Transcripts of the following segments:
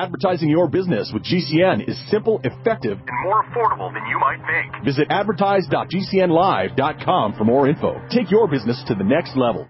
Advertising your business with GCN is simple, effective, and more affordable than you might think. Visit advertise.gcnlive.com for more info. Take your business to the next level.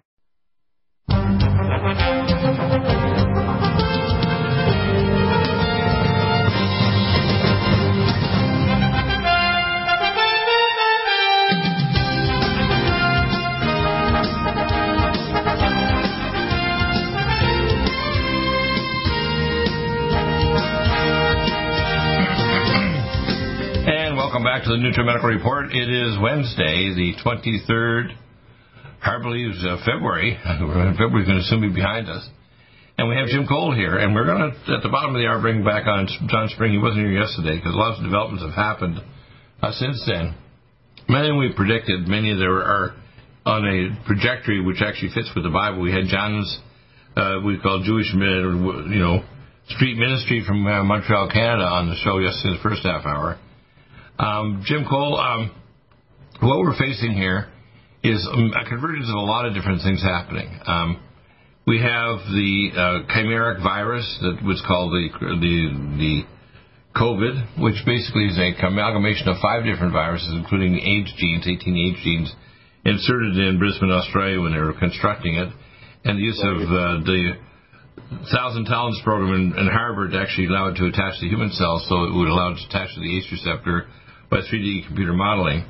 Welcome back to the NutriMedical Report. It is Wednesday, the 23rd, hard believes uh, February. February's going to soon be behind us. And we have Jim Cole here, and we're going to, at the bottom of the hour, bring back on John Spring. He wasn't here yesterday because lots of developments have happened uh, since then. Many we predicted. Many of there are on a trajectory which actually fits with the Bible. We had John's, uh, we call Jewish, you know, street ministry from uh, Montreal, Canada, on the show yesterday, the first half hour. Um, Jim Cole, um, what we're facing here is um, a convergence of a lot of different things happening. Um, we have the uh, chimeric virus that was called the the the COVID, which basically is a amalgamation of five different viruses, including AIDS genes, 18 AIDS genes, inserted in Brisbane, Australia, when they were constructing it, and the use of uh, the Thousand Talents program in, in Harvard actually allowed it to attach to human cells, so it would allow it to attach to the ACE receptor by 3D computer modeling.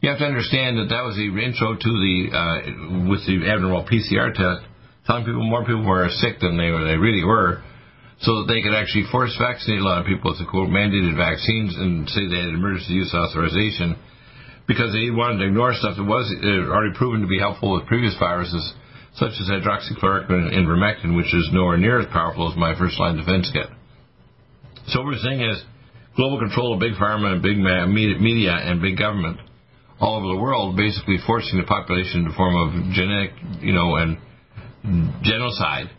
You have to understand that that was the intro to the uh, with the abnormal PCR test, telling people more people were sick than they were, they really were, so that they could actually force vaccinate a lot of people with the quote mandated vaccines and say they had emergency use authorization because they wanted to ignore stuff that was uh, already proven to be helpful with previous viruses, such as hydroxychloroquine and ivermectin, which is nowhere near as powerful as my first line defense kit. So what we're saying is global control of big pharma and big media and big government all over the world, basically forcing the population a form of genetic, you know, and genocide.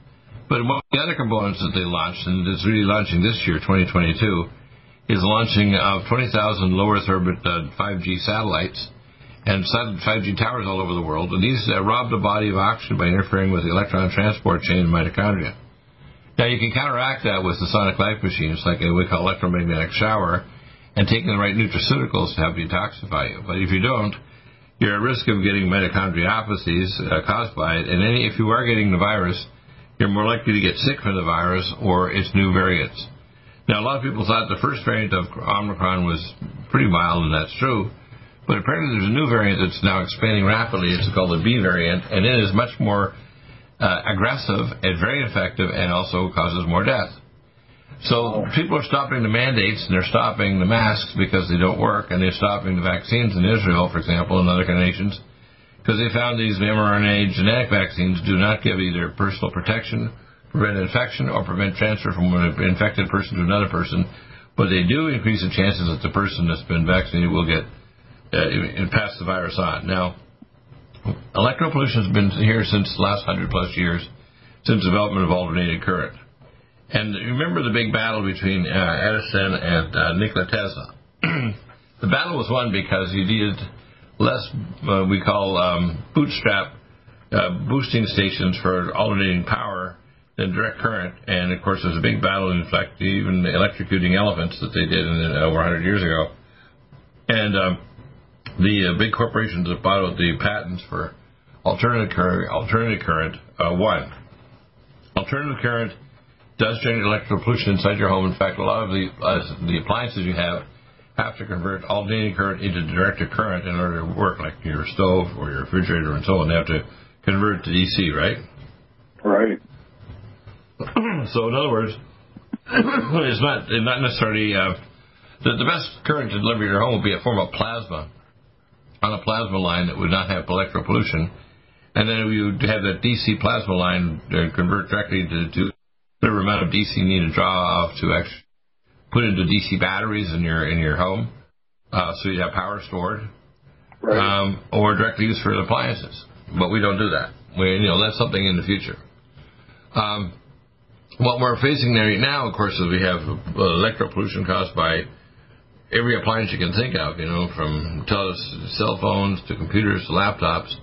But one of the other components that they launched, and it's really launching this year, 2022, is launching of 20,000 low Earth orbit uh, 5G satellites and 5G towers all over the world. And these uh, rob the body of oxygen by interfering with the electron transport chain in mitochondria. Now you can counteract that with the sonic life machines, like what we call electromagnetic shower, and taking the right nutraceuticals to help detoxify you. But if you don't, you're at risk of getting mitochondriopathies uh, caused by it. And any, if you are getting the virus, you're more likely to get sick from the virus or its new variants. Now, a lot of people thought the first variant of Omicron was pretty mild, and that's true. But apparently, there's a new variant that's now expanding rapidly. It's called the B variant, and it is much more uh, aggressive and very effective and also causes more death. So people are stopping the mandates and they're stopping the masks because they don't work, and they're stopping the vaccines in Israel, for example, and other nations, because they found these mRNA genetic vaccines do not give either personal protection, prevent infection, or prevent transfer from an infected person to another person, but they do increase the chances that the person that's been vaccinated will get uh, pass the virus on. Now, Electropollution has been here since the last hundred plus years, since development of alternating current. And remember the big battle between uh, Edison and uh, Nikola Tesla. the battle was won because he needed less, uh, we call um, bootstrap uh, boosting stations for alternating power than direct current. And of course, there's a big battle, in fact, even electrocuting elephants that they did in, over 100 years ago. And um, the uh, big corporations that bought out the patents for alternative current, alternative current uh, won. Alternative current does generate electrical pollution inside your home. In fact, a lot of the uh, the appliances you have have to convert alternating current into direct current in order to work, like your stove or your refrigerator and so on. They have to convert to DC, right? Right. so, in other words, it's not not necessarily uh, the, the best current to deliver to your home will be a form of plasma on a plasma line that would not have electropollution, and then you have that DC plasma line uh, convert directly to, to whatever amount of DC you need to draw off to actually put into DC batteries in your in your home, uh, so you have power stored, right. um, or directly used for appliances. But we don't do that. We, you know, that's something in the future. Um, what we're facing there right now, of course, is we have uh, electropollution caused by every appliance you can think of, you know, from cell phones to computers to laptops.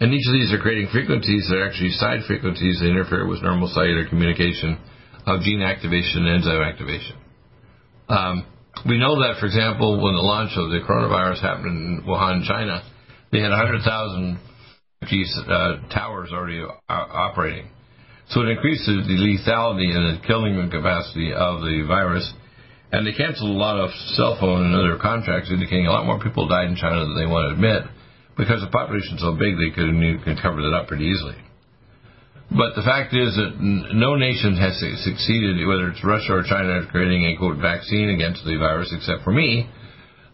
And each of these are creating frequencies that are actually side frequencies that interfere with normal cellular communication of gene activation and enzyme activation. Um, we know that, for example, when the launch of the coronavirus happened in Wuhan, China, they had 100,000 uh, towers already uh, operating. So it increases the lethality and the killing capacity of the virus. And they canceled a lot of cell phone and other contracts, indicating a lot more people died in China than they want to admit because the population is so big they could, could cover that up pretty easily. But the fact is that no nation has succeeded, whether it's Russia or China, at creating a quote vaccine against the virus, except for me,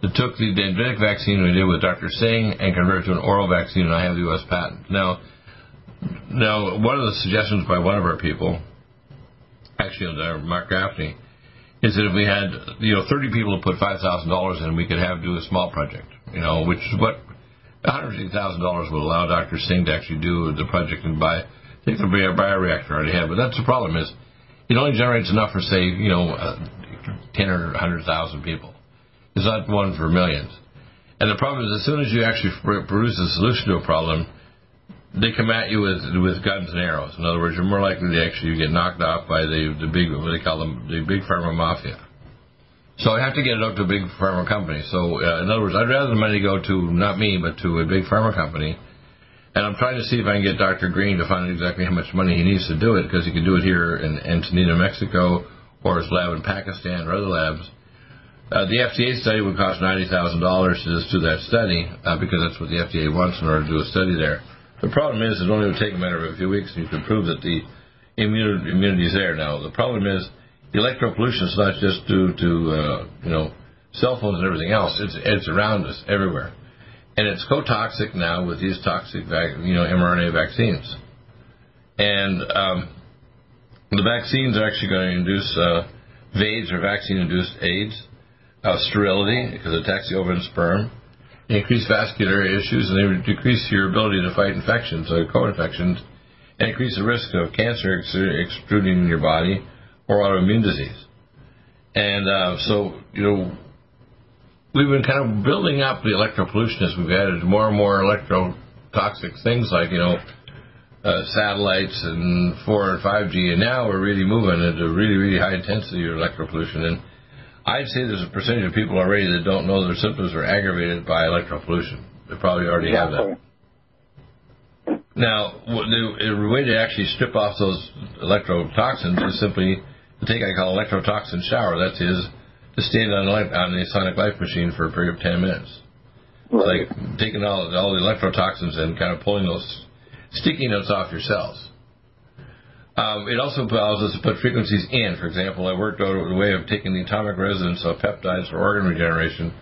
that took the dendritic vaccine we did with Dr. Singh and converted to an oral vaccine, and I have the U.S. patent. Now, now one of the suggestions by one of our people, actually Mark Gaffney, is that if we had you know 30 people to put five thousand dollars in, we could have do a small project, you know, which is what $150,000 would allow Dr. Singh to actually do the project and buy take the bioreactor already have. But that's the problem is it only generates enough for say you know uh, 10 or 100,000 people. It's not one for millions. And the problem is as soon as you actually produce a solution to a problem, they come at you with with guns and arrows. In other words, you're more likely to actually get knocked off by the the big what they call them the big pharma mafia. So I have to get it up to a big pharma company. So uh, in other words, I'd rather the money go to not me but to a big pharma company and I'm trying to see if I can get Dr. Green to find out exactly how much money he needs to do it, because he can do it here in Antonina, Mexico, or his lab in Pakistan or other labs. Uh, the FDA study would cost $90,000 to just do that study, uh, because that's what the FDA wants in order to do a study there. The problem is it only would take a matter of a few weeks, and you can prove that the immunity, immunity is there. Now, the problem is the electropollution is not just due to, uh, you know, cell phones and everything else. It's, it's around us everywhere and it's co-toxic now with these toxic, you know, mRNA vaccines. And um, the vaccines are actually going to induce uh, VAIDS or vaccine-induced AIDS, uh, sterility because it attacks the ovum sperm, increase vascular issues, and they would decrease your ability to fight infections, or co-infections, and increase the risk of cancer extruding in your body or autoimmune disease. And uh, so, you know, we've been kind of building up the electropollution as we've added more and more electrotoxic things like, you know, uh, satellites and 4 and 5G, and now we're really moving into really, really high intensity electropollution. And I'd say there's a percentage of people already that don't know their symptoms are aggravated by electropollution. They probably already have that. Now, the, way to actually strip off those electrotoxins is simply to take I call electrotoxin shower. That is, to stand on, on the Sonic Life machine for a period of 10 minutes. Right. It's like taking all, all the electrotoxins and kind of pulling those sticky notes off your cells. Um, it also allows us to put frequencies in. For example, I worked out a way of taking the atomic resonance of peptides for organ regeneration.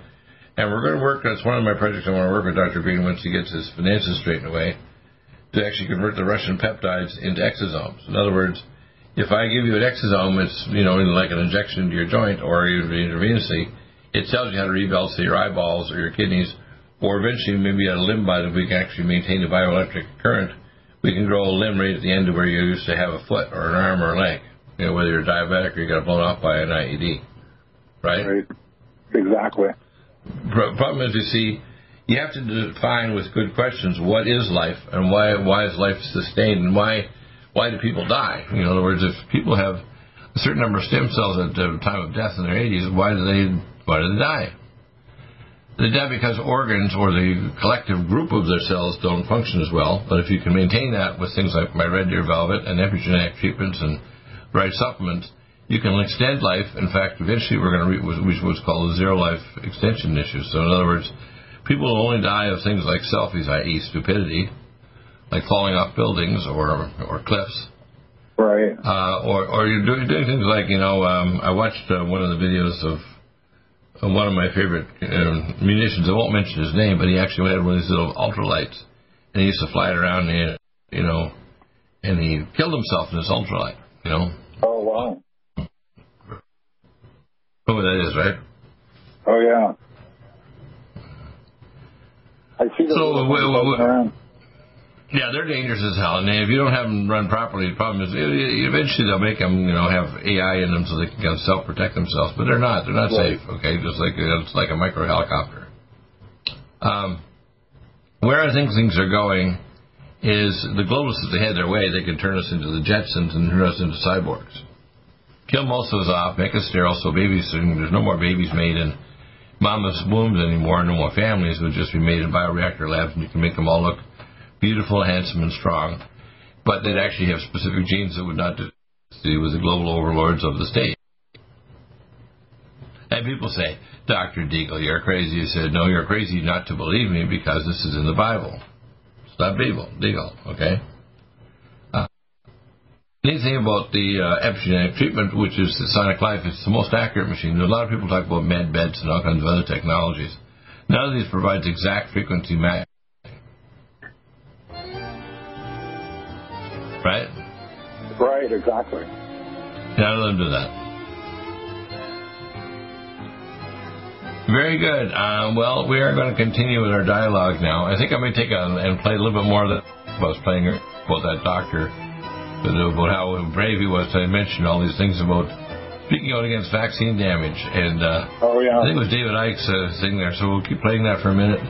And we're going to work, that's one of my projects I want to work with Dr. Green once he gets his finances straightened away, to actually convert the Russian peptides into exosomes. In other words, if I give you an exosome, it's you know like an injection into your joint or even intravenously, it tells you how to rebalance your eyeballs or your kidneys, or eventually maybe a limb bite if we can actually maintain a bioelectric current, we can grow a limb right at the end of where you used to have a foot or an arm or a leg. You know, whether you're diabetic or you got blown off by an IED, right? Right. Exactly. Problem is, you see, you have to define with good questions what is life and why why is life sustained and why why do people die? You know, in other words, if people have a certain number of stem cells at the time of death in their 80s, why do they why do they die? They die because organs or the collective group of their cells don't function as well. But if you can maintain that with things like my red deer velvet and epigenetic treatments and right supplements, you can extend life. In fact, eventually we're going to reach what's called the zero life extension issue. So in other words, people will only die of things like selfies, i.e., stupidity, like falling off buildings or or cliffs. Right. Uh, or or you're doing, doing things like you know um, I watched uh, one of the videos of one of my favorite uh, munitions. I won't mention his name, but he actually had one of these little ultralights, and he used to fly it around, and you know, and he killed himself in this ultralight. You know. Oh wow. Know what that is, right? Oh yeah. I see the so, we, we, yeah, they're dangerous as hell, and if you don't have them run properly, the problem is eventually they'll make them, you know, have AI in them so they can kind of self-protect themselves. But they're not. They're not right. safe. Okay, just like it's like a micro helicopter. Um, where I think things are going is the globalists, if they had their way, they could turn us into the Jetsons and turn us into cyborgs. kill most of us off, make us sterile so babies, there's no more babies made in mama's wombs anymore, no more families would just be made in bioreactor labs, and you can make them all look beautiful, handsome, and strong. But they'd actually have specific genes that would not do with the global overlords of the state. And people say, Dr. Deagle, you're crazy. You said, no, you're crazy not to believe me because this is in the Bible. It's not Bible, Deagle, okay? Uh, anything about the uh, epigenetic treatment, which is the Sonic Life, it's the most accurate machine. A lot of people talk about med beds and all kinds of other technologies. None of these provides exact frequency match. Right? Right, exactly. None of them do that. Very good. Um, well, we are going to continue with our dialogue now. I think I may take a, and play a little bit more of that. I was playing about that doctor, about how brave he was to mention all these things about speaking out against vaccine damage. And uh, oh yeah, I think it was David Icke's uh, thing there. So we'll keep playing that for a minute.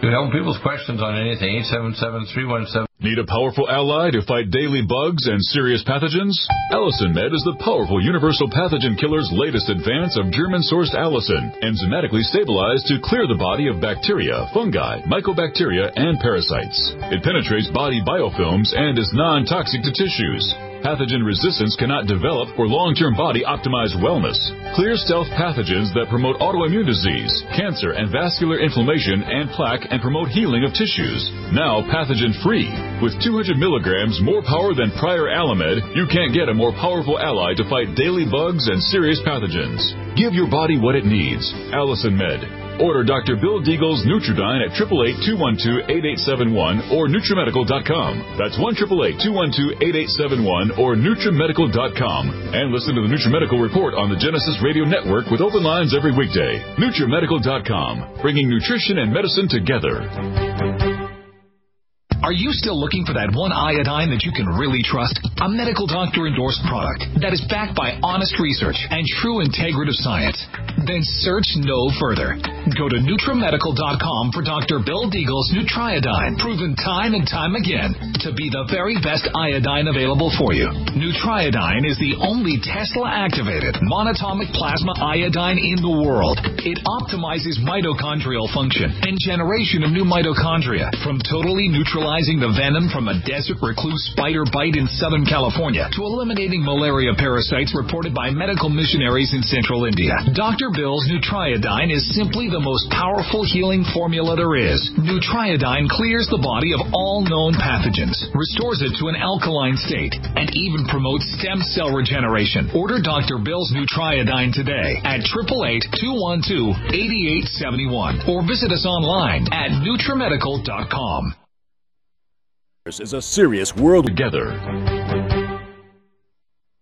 You help people's questions on anything. 877 Need a powerful ally to fight daily bugs and serious pathogens? Allicin Med is the powerful universal pathogen killer's latest advance of German sourced allicin, enzymatically stabilized to clear the body of bacteria, fungi, mycobacteria, and parasites. It penetrates body biofilms and is non toxic to tissues. Pathogen resistance cannot develop for long-term body optimized wellness. Clear stealth pathogens that promote autoimmune disease, cancer and vascular inflammation and plaque and promote healing of tissues. Now pathogen free. With 200 milligrams more power than prior Alamed, you can't get a more powerful ally to fight daily bugs and serious pathogens. Give your body what it needs. Allicin Med. Order Dr. Bill Deagle's Nutriodine at 888-212-8871 or NutriMedical.com. That's 1-888-212-8871 or NutriMedical.com. And listen to the NutriMedical Report on the Genesis Radio Network with open lines every weekday. NutriMedical.com, bringing nutrition and medicine together. Are you still looking for that one iodine that you can really trust? A medical doctor endorsed product that is backed by honest research and true integrative science? Then search no further. Go to NutriMedical.com for Dr. Bill Deagle's Nutriodine, proven time and time again to be the very best iodine available for you. Nutriodine is the only Tesla activated monatomic plasma iodine in the world. It optimizes mitochondrial function and generation of new mitochondria from totally neutralized neutralizing the venom from a desert recluse spider bite in Southern California to eliminating malaria parasites reported by medical missionaries in central India. Dr. Bill's Nutriodine is simply the most powerful healing formula there is. Nutriodine clears the body of all known pathogens, restores it to an alkaline state, and even promotes stem cell regeneration. Order Dr. Bill's Nutriodine today at 888-212-8871 or visit us online at NutriMedical.com is a serious world together.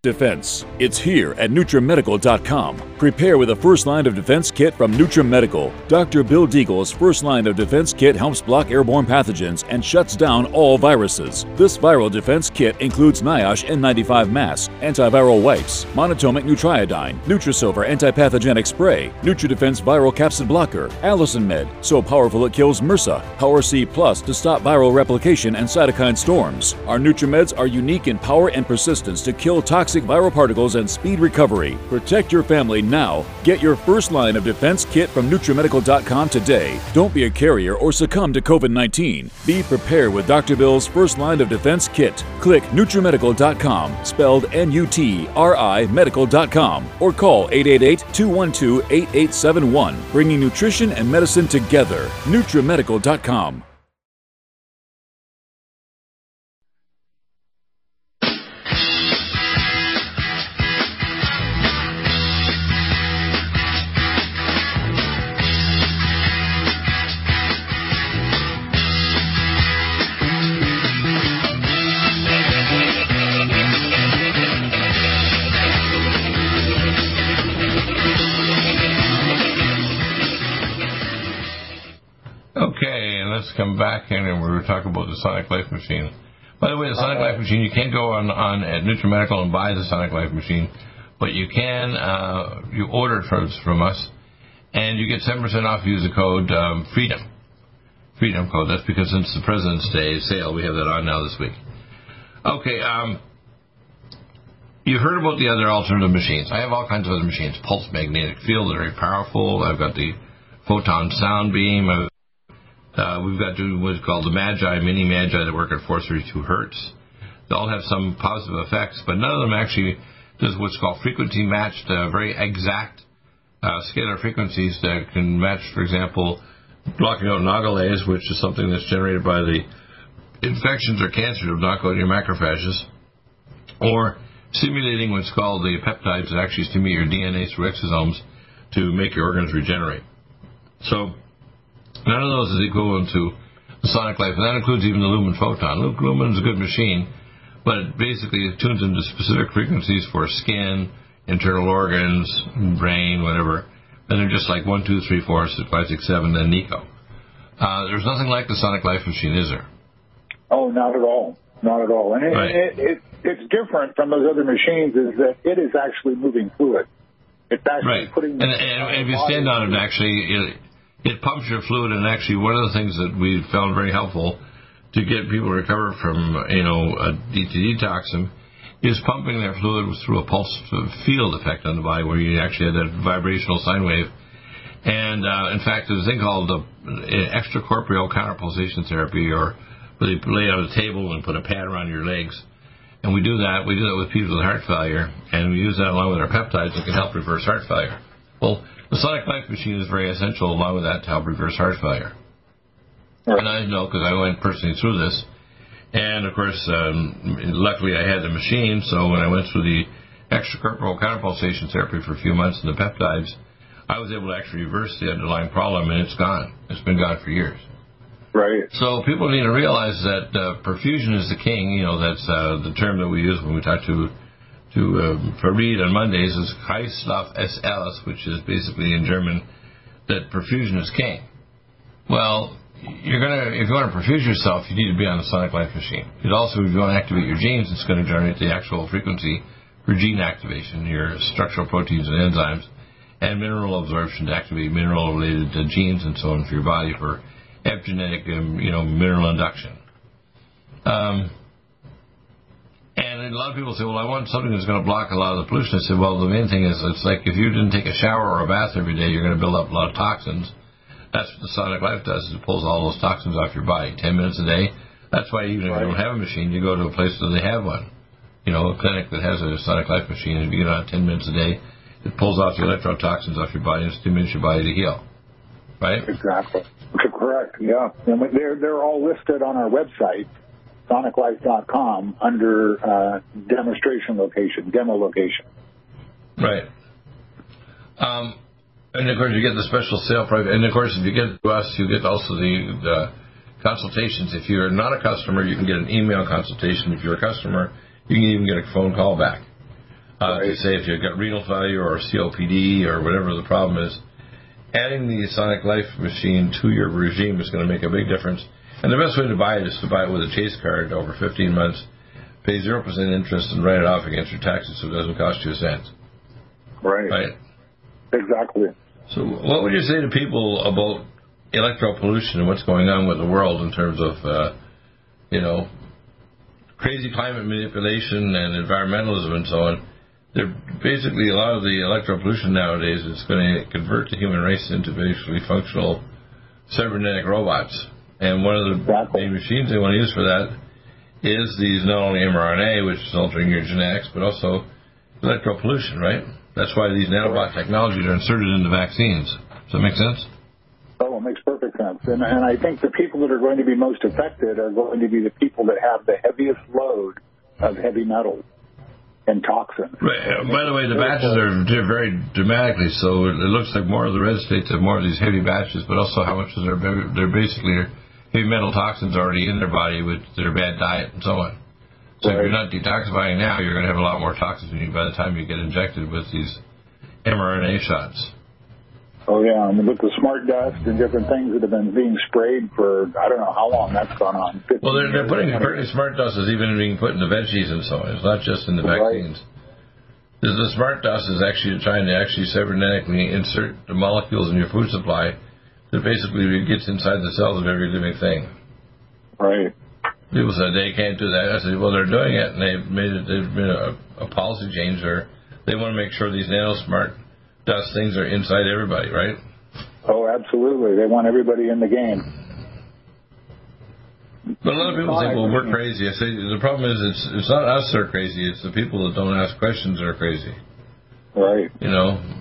Defense. It's here at NutriMedical.com. Prepare with a first line of defense kit from NutriMedical. Dr. Bill Deagle's first line of defense kit helps block airborne pathogens and shuts down all viruses. This viral defense kit includes NIOSH N95 mask, antiviral wipes, monatomic Nutriodine, Nutrisilver antipathogenic spray, NutriDefense viral capsid blocker, Allicin Med, so powerful it kills MRSA, Power C Plus to stop viral replication and cytokine storms. Our NutriMeds are unique in power and persistence to kill toxic viral particles and speed recovery. Protect your family now. Get your first line of defense kit from NutriMedical.com today. Don't be a carrier or succumb to COVID 19. Be prepared with Dr. Bill's first line of defense kit. Click NutriMedical.com, spelled N U T R I Medical.com, or call 888 212 8871, bringing nutrition and medicine together. NutriMedical.com. come back in and we were talking about the Sonic Life machine. By the way, the Sonic Life machine, you can't go on, on at NutriMedical and buy the Sonic Life machine, but you can, uh, you order it from, from us, and you get 7% off use the code um, FREEDOM. Freedom code. That's because since the President's Day sale, we have that on now this week. Okay, um, You've heard about the other alternative machines. I have all kinds of other machines. Pulse magnetic field, they're very powerful. I've got the photon sound beam. Uh, we've got what's called the Magi, mini Magi that work at 432 hertz. They all have some positive effects, but none of them actually does what's called frequency matched, uh, very exact uh, scalar frequencies that can match, for example, blocking out nagalase, which is something that's generated by the infections or cancer of knock out your macrophages, or stimulating what's called the peptides that actually stimulate your DNA through exosomes to make your organs regenerate. So none of those is equivalent to the sonic life, and that includes even the lumen photon. Lumen is a good machine, but it basically it tunes into specific frequencies for skin, internal organs, brain, whatever. And they're just like one, two, three, four, six, five, six, seven, then Nico. Uh, there's nothing like the Sonic Life machine, is there? Oh, not at all. Not at all. And it, Right. it, it, it's different from those other machines is that it is actually moving fluid. It's actually Right. putting. And, and, and if you stand on it, actually, it, pumps your fluid. And actually, one of the things that we found very helpful to get people to recover from, you know, a DTD toxin is pumping their fluid through a pulse field effect on the body, where you actually have that vibrational sine wave. And uh, in fact, there's a thing called uh, extracorporeal counterpulsation therapy, or where they lay out a table and put a pad around your legs. And we do that. We do that with people with heart failure, and we use that along with our peptides that can help reverse heart failure. Well, the Sonic Life machine is very essential along with that to help reverse heart failure. Right. And I know because I went personally through this. And of course, um, luckily I had the machine, so when I went through the extracorporeal counterpulsation therapy for a few months and the peptides, I was able to actually reverse the underlying problem, and it's gone. It's been gone for years. Right. So people need to realize that uh, perfusion is the king. You know, that's uh, the term that we use when we talk to to um, Farid on Mondays is Kreislauf es alles, which is basically in German that perfusion is king. Well, you're gonna if you want to perfuse yourself, you need to be on the Sonic Life machine. It also, if you want to activate your genes, it's going to generate the actual frequency for gene activation, your structural proteins and enzymes, and mineral absorption to activate mineral-related uh, genes and so on for your body for epigenetic, um, you know, mineral induction. Um, and a lot of people say, well, I want something that's going to block a lot of the pollution. I said, well, the main thing is it's like if you didn't take a shower or a bath every day, you're going to build up a lot of toxins. That's what the Sonic Life does, is it pulls all those toxins off your body. Ten minutes a day. That's why even if you don't have a machine, you go to a place where they have one. You know, a clinic that has a Sonic Life machine, if you get on it ten minutes a day, it pulls off the electrotoxins off your body and stimulates your body to heal. Right? Exactly. Correct. Yeah. And they're they're all listed on our website, soniclife.com, under uh, demonstration location, demo location. Right. Um, and of course, you get the special sale price. And of course, if you get to us, you get also the, the consultations. If you're not a customer, you can get an email consultation. If you're a customer, you can even get a phone call back. Uh, To say if you've got renal failure or COPD or whatever the problem is, adding the Sonic Life machine to your regime is going to make a big difference. And the best way to buy it is to buy it with a Chase card over 15 months, pay 0% interest, and write it off against your taxes so it doesn't cost you a cent. Right. Right? Exactly. So, what would you say to people about electro pollution and what's going on with the world in terms of, uh, you know, crazy climate manipulation and environmentalism and so on? They're basically a lot of the electro pollution nowadays is going to convert the human race into basically functional cybernetic robots. And one of the Exactly. main machines they want to use for that is these not only mRNA, which is altering your genetics, but also electropollution, right? That's why these nanobot technologies are inserted into vaccines. Does that make sense? Oh, it makes perfect sense. And, and I think the people that are going to be most affected are going to be the people that have the heaviest load of heavy metals and toxins. Right. By the way, the batches are very dramatically so. It it looks like more of the red states have more of these heavy batches, but also how much is their they're basically heavy metal toxins already in their body with their bad diet and so on. So if you're not detoxifying now, you're going to have a lot more toxins in you by the time you get injected with these mRNA shots. Oh yeah, mean, with the smart dust and different things that have been being sprayed for I don't know how long that's gone on. Well, they're, they're putting apparently smart dust is even being put in the veggies and so on. It's not just in the Right. vaccines. The smart dust is actually trying to actually cybernetically insert the molecules in your food supply that basically gets inside the cells of every living thing. right. People said they can't do that. I said, well, they're doing it, and they've made it. They've been a a policy change there. They want to make sure these nanosmart dust things are inside everybody, right? Oh, absolutely. They want everybody in the game. But a lot of people think, well, we're crazy. I say the problem is it's it's not us that are crazy. It's the people that don't ask questions that are crazy. Right. You know.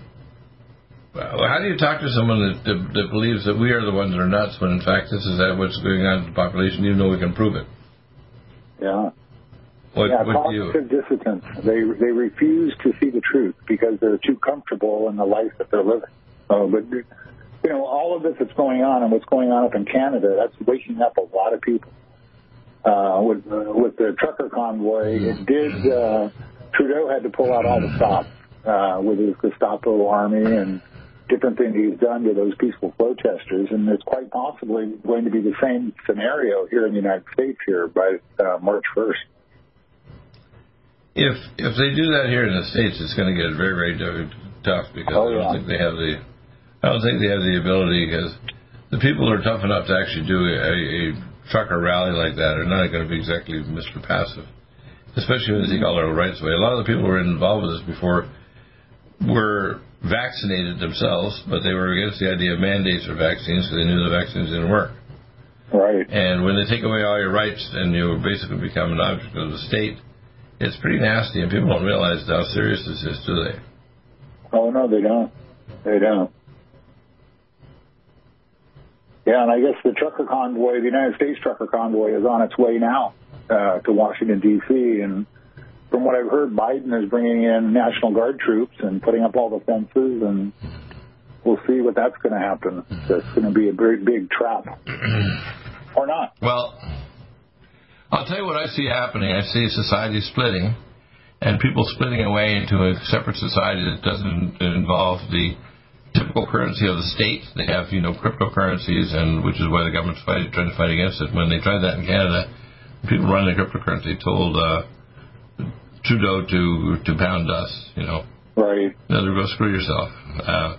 Well, how do you talk to someone that, that that believes that we are the ones that are nuts when in fact this is what's going on in the population, even though we can prove it? Yeah. What, yeah, what you? cognitive dissonance. They they refuse to see the truth because they're too comfortable in the life that they're living. So, but you know, all of this that's going on and what's going on up in Canada, that's waking up a lot of people. Uh, with uh, with the trucker convoy, it did. Uh, Trudeau had to pull out all the stops uh, with his Gestapo army and different things he's done to those peaceful protesters, and it's quite possibly going to be the same scenario here in the United States here by uh, March 1st. If if they do that here in the states, it's going to get very very tough because Oh, I don't think they have the I don't think they have the ability because the people are tough enough to actually do a, a trucker rally like that are not going to be exactly Mr. Passive, especially when they take all their rights away. A lot of the people who were involved with this before were vaccinated themselves, but they were against the idea of mandates for vaccines because they knew the vaccines didn't work. Right. And when they take away all your rights and you basically become an object of the state, it's pretty nasty, and people don't realize how serious this is, do they? Oh no, they don't. They don't. Yeah, and I guess the trucker convoy, the United States trucker convoy, is on its way now uh, to Washington D.C. And from what I've heard, Biden is bringing in National Guard troops and putting up all the fences, and we'll see what that's going to happen. It's going to be a very big trap, or not. Well, I'll tell you what I see happening. I see society splitting, and people splitting away into a separate society that doesn't involve the typical currency of the state. They have, you know, cryptocurrencies, and which is why the government's fight, trying to fight against it. When they tried that in Canada, people running the cryptocurrency told uh, Trudeau to to pound us, you know. Right. No, go screw yourself. Uh,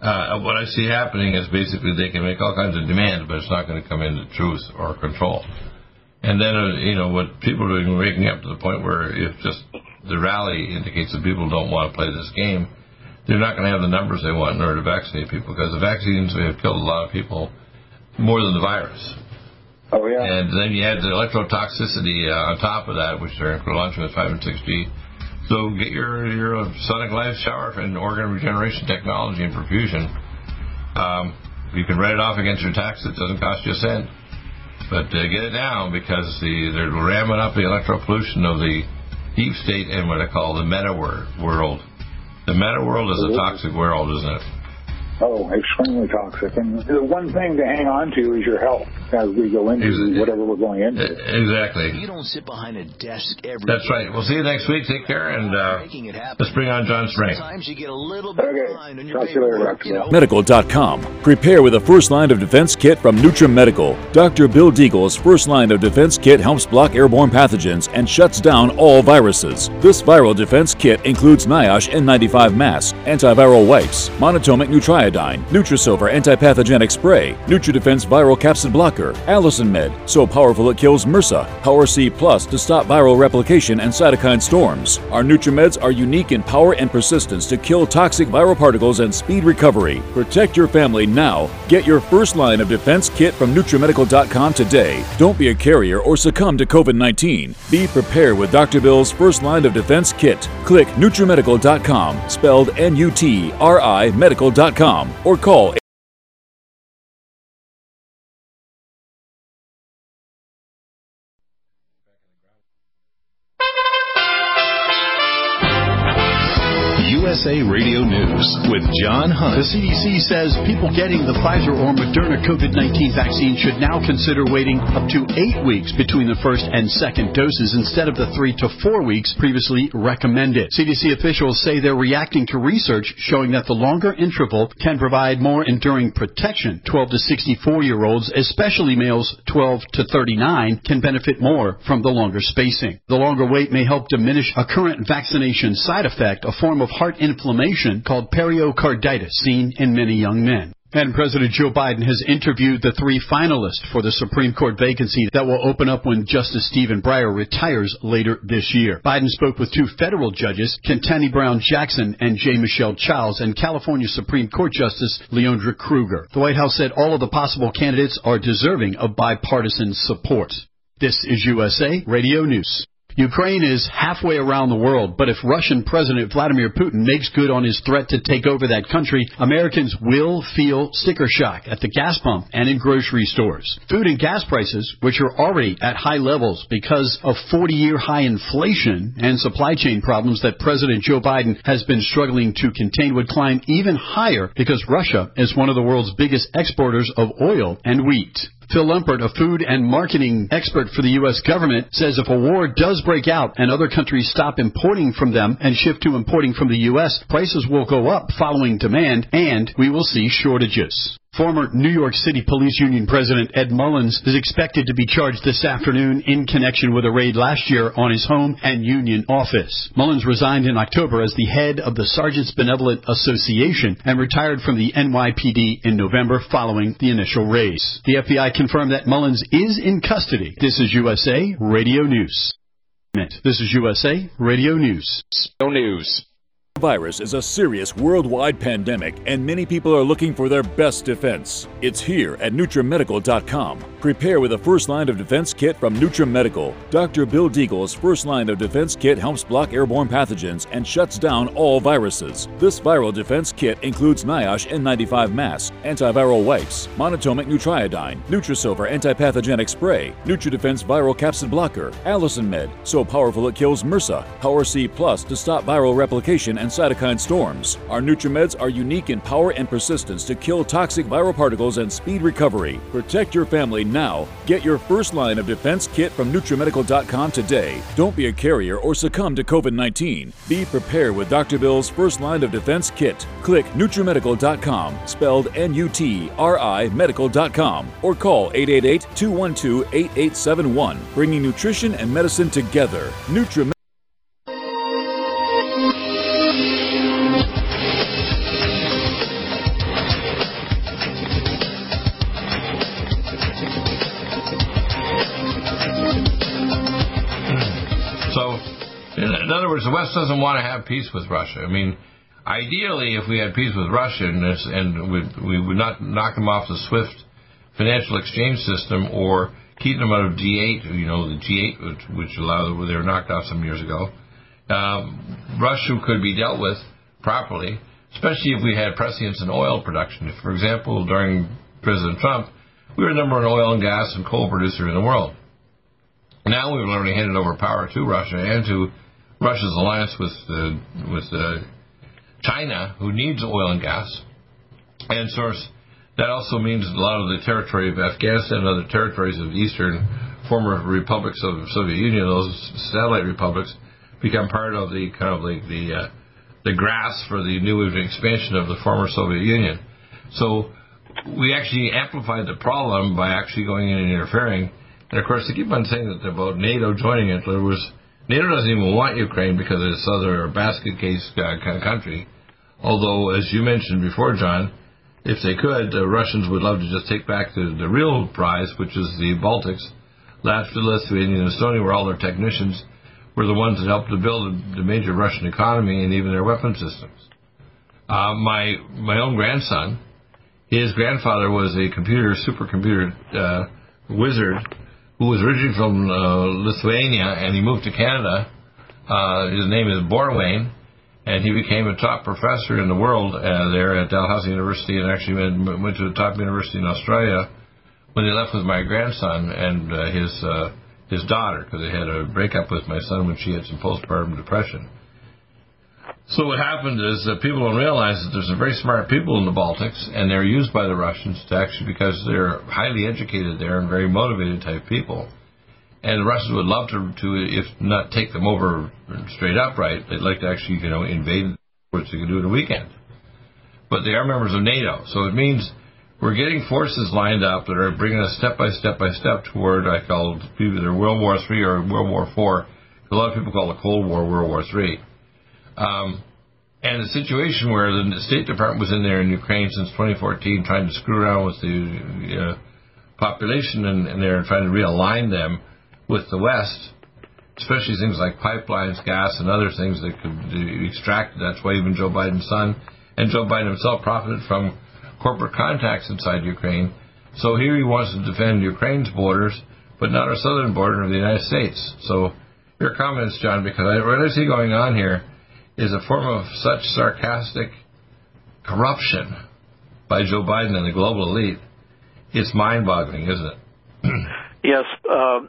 uh, what I see happening is basically they can make all kinds of demands, but it's not going to come into truth or control. And then, uh, you know, what people are doing, waking up to the point where if just the rally indicates that people don't want to play this game, they're not going to have the numbers they want in order to vaccinate people because the vaccines may have killed a lot of people more than the virus. Oh yeah. And then you add the electrotoxicity uh, on top of that, which they're launching with 5 and 6G. So get your your Sonic Life shower and organ regeneration technology and perfusion. Um, you can write it off against your tax. It doesn't cost you a cent. But uh, get it down because the they're ramming up the electropollution of the deep state and what I call the meta world. The meta world is a toxic world, isn't it? Oh, extremely toxic. And the one thing to hang on to is your health as we go into Ex- whatever we're going into. Exactly. You don't sit behind a desk every That's day. right. We'll see you next week. Take care, and uh, Making it happen. let's bring on John Strang. Sometimes you get a little bit Okay. behind on your Talk to you later, Dr. you know. Medical.com. Prepare with a first line of defense kit from NutriMedical. Dr. Bill Deagle's first line of defense kit helps block airborne pathogens and shuts down all viruses. This viral defense kit includes NIOSH N95 mask, antiviral wipes, monotomic monatomic nutriodine, Nutrisilver antipathogenic spray, NutriDefense viral capsid blocker, Allicin Med, so powerful it kills MRSA, Power C Plus to stop viral replication and cytokine storms. Our NutriMeds are unique in power and persistence to kill toxic viral particles and speed recovery. Protect your family now. Get your first line of defense kit from NutriMedical.com today. Don't be a carrier or succumb to COVID 19. Be prepared with Dr. Bill's first line of defense kit. Click NutriMedical.com, spelled N U T R I medical.com, or call USA Radio News with John Hunt. The CDC says people getting the Pfizer or Moderna COVID 19 vaccine should now consider waiting up to eight weeks between the first and second doses instead of the three to four weeks previously recommended. CDC officials say they're reacting to research showing that the longer interval can provide more enduring protection. 12 to 64 year olds, especially males 12 to 39, can benefit more from the longer spacing. The longer wait may help diminish a current vaccination side effect, a form of heart inflammation called pericarditis seen in many young men. And President Joe Biden has interviewed the three finalists for the Supreme Court vacancy that will open up when Justice Stephen Breyer retires later this year. Biden spoke with two federal judges, Ketanji Brown Jackson and J. Michelle Childs, and California Supreme Court Justice Leondra Kruger. The White House said all of the possible candidates are deserving of bipartisan support. This is USA Radio News. Ukraine is halfway around the world, but if Russian President Vladimir Putin makes good on his threat to take over that country, Americans will feel sticker shock at the gas pump and in grocery stores. Food and gas prices, which are already at high levels because of 40 year high inflation and supply chain problems that President Joe Biden has been struggling to contain, would climb even higher because Russia is one of the world's biggest exporters of oil and wheat. Phil Lempert, a food and marketing expert for the U.S. government, says if a war does break out and other countries stop importing from them and shift to importing from the U.S., prices will go up following demand and we will see shortages. Former New York City Police Union President Ed Mullins is expected to be charged this afternoon in connection with a raid last year on his home and union office. Mullins resigned in October as the head of the Sergeants Benevolent Association and retired from the NYPD in November following the initial raise. The FBI confirmed that Mullins is in custody. This is USA Radio News. This is USA Radio News. No news virus is a serious worldwide pandemic, and many people are looking for their best defense. It's here at NutriMedical.com. Prepare with a first line of defense kit from NutriMedical. Dr. Bill Deagle's first line of defense kit helps block airborne pathogens and shuts down all viruses. This viral defense kit includes NIOSH N95 mask, antiviral wipes, monotomic Nutriodine, Nutrisilver antipathogenic spray, NutriDefense viral capsid blocker, Allicin Med, so powerful it kills MRSA, Power C Plus to stop viral replication and cytokine storms. Our NutriMeds are unique in power and persistence to kill toxic viral particles and speed recovery. Protect your family now. Get your first line of defense kit from NutriMedical.com today. Don't be a carrier or succumb to COVID 19. Be prepared with Dr. Bill's first line of defense kit. Click NutriMedical.com, spelled N U T R I Medical.com, or call 888 212 8871, bringing nutrition and medicine together. NutriMedical. Words, the West doesn't want to have peace with Russia. I mean, ideally, if we had peace with Russia and, this, and we, we would not knock them off the SWIFT financial exchange system or keep them out of G8, you know, the G8, which, which allowed, they were knocked off some years ago, um, Russia could be dealt with properly, especially if we had prescience in oil production. If, for example, during President Trump, we were the number one oil and gas and coal producer in the world. Now we've already handed over power to Russia and to Russia's alliance with uh, with uh, China, who needs oil and gas, and source. That also means a lot of the territory of Afghanistan and other territories of eastern former republics of the Soviet Union, those satellite republics, become part of the kind of like the uh, the grass for the new expansion of the former Soviet Union. So we actually amplified the problem by actually going in and interfering. And of course, they keep on saying that about NATO joining it. There was NATO doesn't even want Ukraine because it's other basket case uh, country. Although, as you mentioned before, John, if they could, the Russians would love to just take back the, the real prize, which is the Baltics, Latvia, Lithuania, and Estonia, where all their technicians were the ones that helped to build the major Russian economy and even their weapon systems. Uh, my my own grandson, his grandfather was a computer supercomputer uh, wizard who was originally from uh, Lithuania and he moved to Canada. Uh, his name is Borwein, and he became a top professor in the world uh, there at Dalhousie University and actually went, went to the top university in Australia when he left with my grandson and uh, his uh, his daughter because they had a breakup with my son when she had some postpartum depression. So what happened is that people don't realize that there's some very smart people in the Baltics, and they're used by the Russians to actually because they're highly educated there and very motivated type people. And the Russians would love to, to if not take them over straight up, right? They'd like to actually, you know, invade, which they can do in a weekend. But they are members of NATO, so it means we're getting forces lined up that are bringing us step by step by step toward I call either World War Three or World War Four. A lot of people call it Cold War World War Three um, And the situation where the State Department was in there in Ukraine since 2014 trying to screw around with the uh, population and, and they're trying to realign them with the West, especially things like pipelines, gas, and other things that could be extracted. That's why even Joe Biden's son and Joe Biden himself profited from corporate contacts inside Ukraine. So here he wants to defend Ukraine's borders, but not our southern border of the United States. So your comments, John, because I, what I see going on here is a form of such sarcastic corruption by Joe Biden and the global elite. It's mind-boggling, isn't it? yes, um,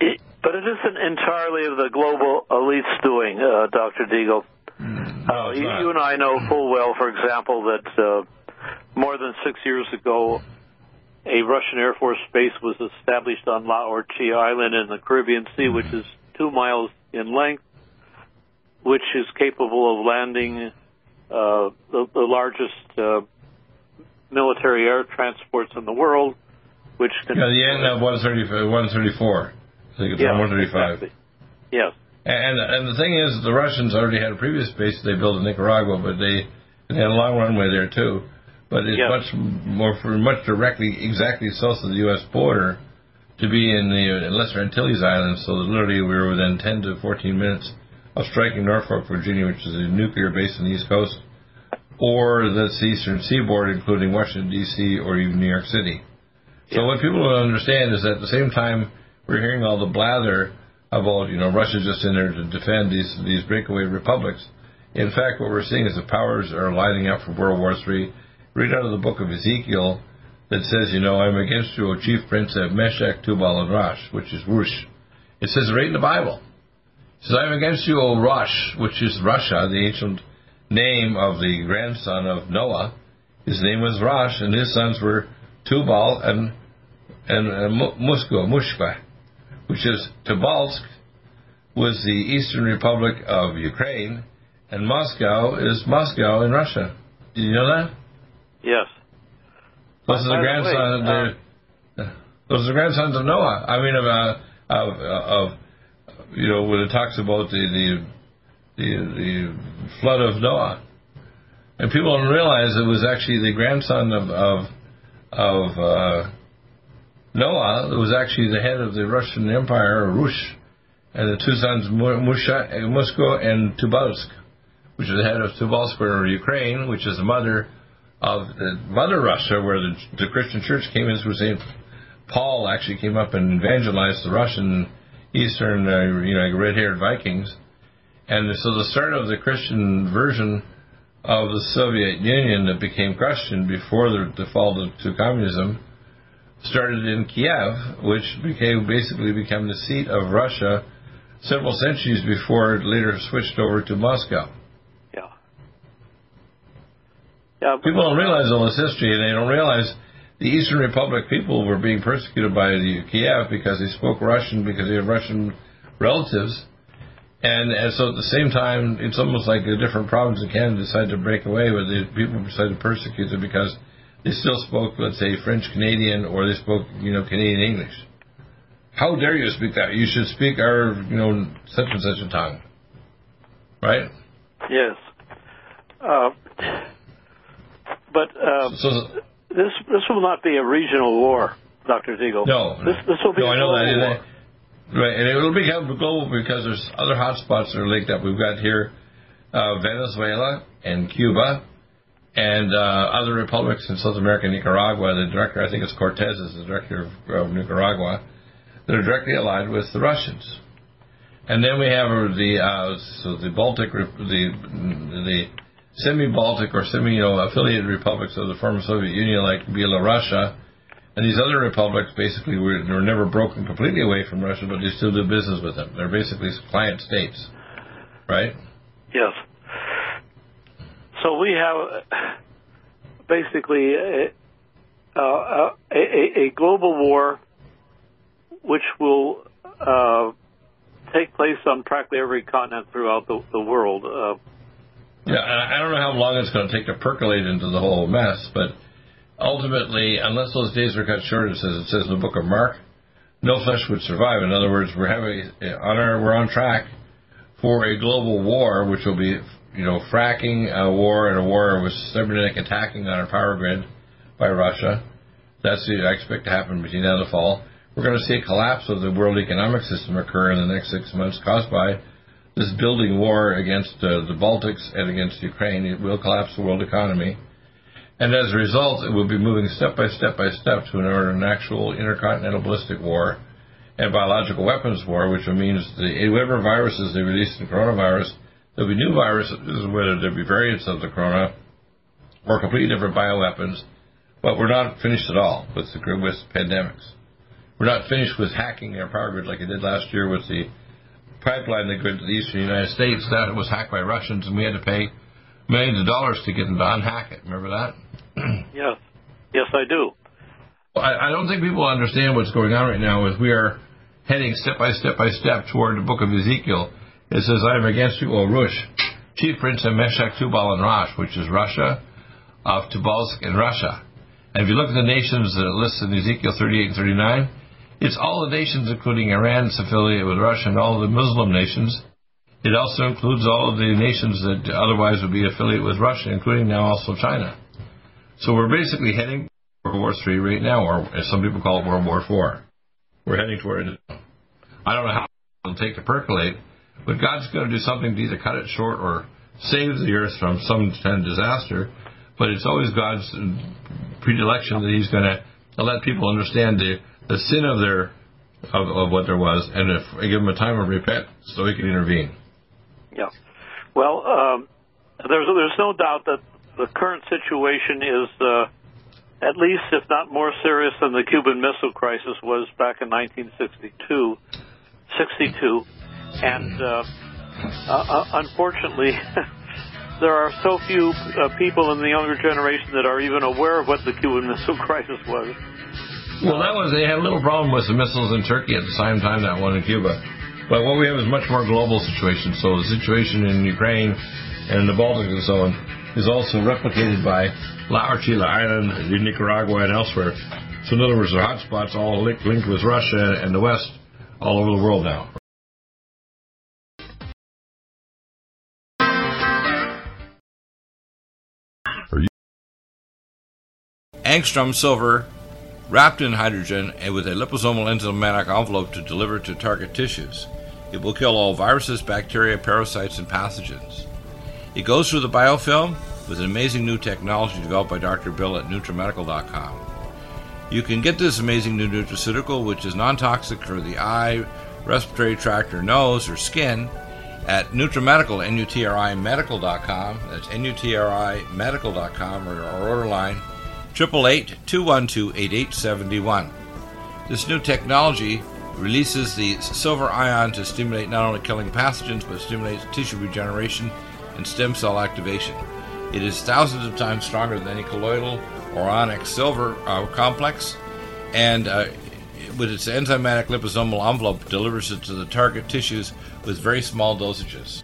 it, but it isn't entirely of the global elite's doing, uh, Dr. Deagle. Mm, uh, you, you, and I know full well, for example, that uh, more than six years ago, a Russian Air Force base was established on La Orchila Island in the Caribbean Sea, which is two miles in length which is capable of landing uh, the, the, largest uh, military air transports in the world, which can. Yeah, the end of 134. I think it's yeah, 135. Exactly. Yes. And and the thing is, the Russians already had a previous base they built in Nicaragua, but they, they had a long runway there too. But it's yes. much more for much directly exactly south of the U.S. border to be in the Lesser Antilles Islands. So literally, we were within 10 to 14 minutes of striking Norfolk, Virginia, which is a nuclear base on the East Coast, or the eastern seaboard, including Washington, D.C., or even New York City. So what people don't understand is that at the same time we're hearing all the blather about, you know, Russia's just in there to defend these, these breakaway republics. In fact, what we're seeing is the powers are lining up for World War III. Read out of the book of Ezekiel that says, you know, I'm against you, O chief prince of Meshech, Tubal, and Rosh, which is Whoosh. It says right in the Bible says, I am against you, O Rosh, which is Russia, the ancient name of the grandson of Noah. His name was Rosh, and his sons were Tubal and and uh, Musko, Mushka, which is Tobolsk, was the Eastern Republic of Ukraine, and Moscow is Moscow in Russia. Did you know that? Yes. Those are the grandsons. Uh, those are the grandsons of Noah. I mean, of uh, of, of you know, when it talks about the, the the the, flood of Noah, and people don't realize it was actually the grandson of of, of uh, Noah that was actually the head of the Russian Empire, Rush, and the two sons Musha, Musko and Tubalsk, which is the head of Tubalsk or Ukraine, which is the mother of the mother Russia, where the, the Christian Church came in. Through Saint Paul actually came up and evangelized the Russian Eastern, uh, you know, red-haired Vikings, and so the start of the Christian version of the Soviet Union that became Christian before the, the fall to, to communism started in Kiev, which became basically became the seat of Russia several centuries before it later switched over to Moscow. Yeah. Yeah. People don't realize all this history, and they don't realize the Eastern Republic people were being persecuted by the Kiev because they spoke Russian because they had Russian relatives. And, and so at the same time, it's almost like a different province in Canada decided to break away, but the people decided to persecute them because they still spoke, let's say, French Canadian or they spoke, you know, Canadian English. How dare you speak that? You should speak our, you know, such and such a tongue. Right? Yes. Uh, but uh, so, this this will not be a regional war, Dr. Deagle. No, this this will be no, a I know global that. War. Right, and it will become global because there's other hotspots that are linked up. We've got here uh, Venezuela and Cuba and uh, other republics in South America, Nicaragua. The director, I think it's Cortez, is the director of, of Nicaragua. That are directly allied with the Russians. And then we have the uh, so the Baltic, the the semi-Baltic or semi-affiliated republics of the former Soviet Union, like Belarus, and these other republics basically were, were never broken completely away from Russia, but they still do business with them. They're basically client states, right? Yes. So we have basically a, a, a, a global war which will uh, take place on practically every continent throughout the, the world. Uh, yeah, I don't know how long it's going to take to percolate into the whole mess, but ultimately, unless those days are cut short, says it says in the book of Mark, no flesh would survive. In other words, we're having uh, on our we're on track for a global war, which will be you know, fracking a war and a war with cybernetic attacking on our power grid by Russia. That's what I expect to happen between now and the fall. We're going to see a collapse of the world economic system occur in the next six months caused by this building war against uh, the Baltics and against Ukraine. It will collapse the world economy. And as a result, it will be moving step by step by step to an, an actual intercontinental ballistic war and biological weapons war, which means the whatever viruses they release in coronavirus, there'll be new viruses, whether there be variants of the corona or completely different bioweapons. But we're not finished at all with the with pandemics. We're not finished with hacking our power grid like it did last year with the pipeline that goes to the eastern United States that was hacked by Russians, and we had to pay millions of dollars to get them to unhack it. Remember that? yes, yes, I do. I, I don't think people understand what's going on right now. Is we are heading step by step by step toward the book of Ezekiel. It says, "I am against you, O Rush, chief prince of Meshech, Tubal, and Rosh, which is Russia, of Tobolsk and Russia." And if you look at the nations that are listed in Ezekiel 38 and 39, it's all the nations, including Iran, that's affiliated with Russia, and all the Muslim nations. It also includes all of the nations that otherwise would be affiliate with Russia, including now also China. So we're basically heading World War III right now, or as some people call it, World War IV. We're heading toward it. I don't know how it'll take to percolate, but God's going to do something to either cut it short or save the earth from some kind of disaster. But it's always God's predilection that He's going to let people understand the the sin of their of, of what there was, and if I give them a time of repent, so He can intervene. Yeah. Well, um, there's there's no doubt that the current situation is uh, at least, if not more serious than the Cuban Missile Crisis was back in 1962. 62, and uh, uh, uh unfortunately. there are so few uh, people in the younger generation that are even aware of what the Cuban Missile Crisis was. Well, that was they had a little problem with the missiles in Turkey at the same time that one in Cuba. But what we have is much more global situation. So the situation in Ukraine and in the Baltic and so on is also replicated by La Orchila Island, in Nicaragua, and elsewhere. So in other words, the hotspots all linked, linked with Russia and the West all over the world now. Angstrom silver wrapped in hydrogen and with a liposomal enzymatic envelope to deliver to target tissues. It will kill all viruses, bacteria, parasites, and pathogens. It goes through the biofilm with an amazing new technology developed by Dr. Bill at NutriMedical.com. You can get this amazing new nutraceutical, which is non toxic for the eye, respiratory tract, or nose, or skin, at NutriMedical, N-U-T-R-I Medical.com. That's N-U-T-R-I Medical.com or our order line 888-212-8871. This new technology releases the silver ion to stimulate not only killing pathogens but stimulates tissue regeneration and stem cell activation. It is thousands of times stronger than any colloidal or onyx silver uh, complex, and uh, with its enzymatic liposomal envelope, delivers it to the target tissues with very small dosages.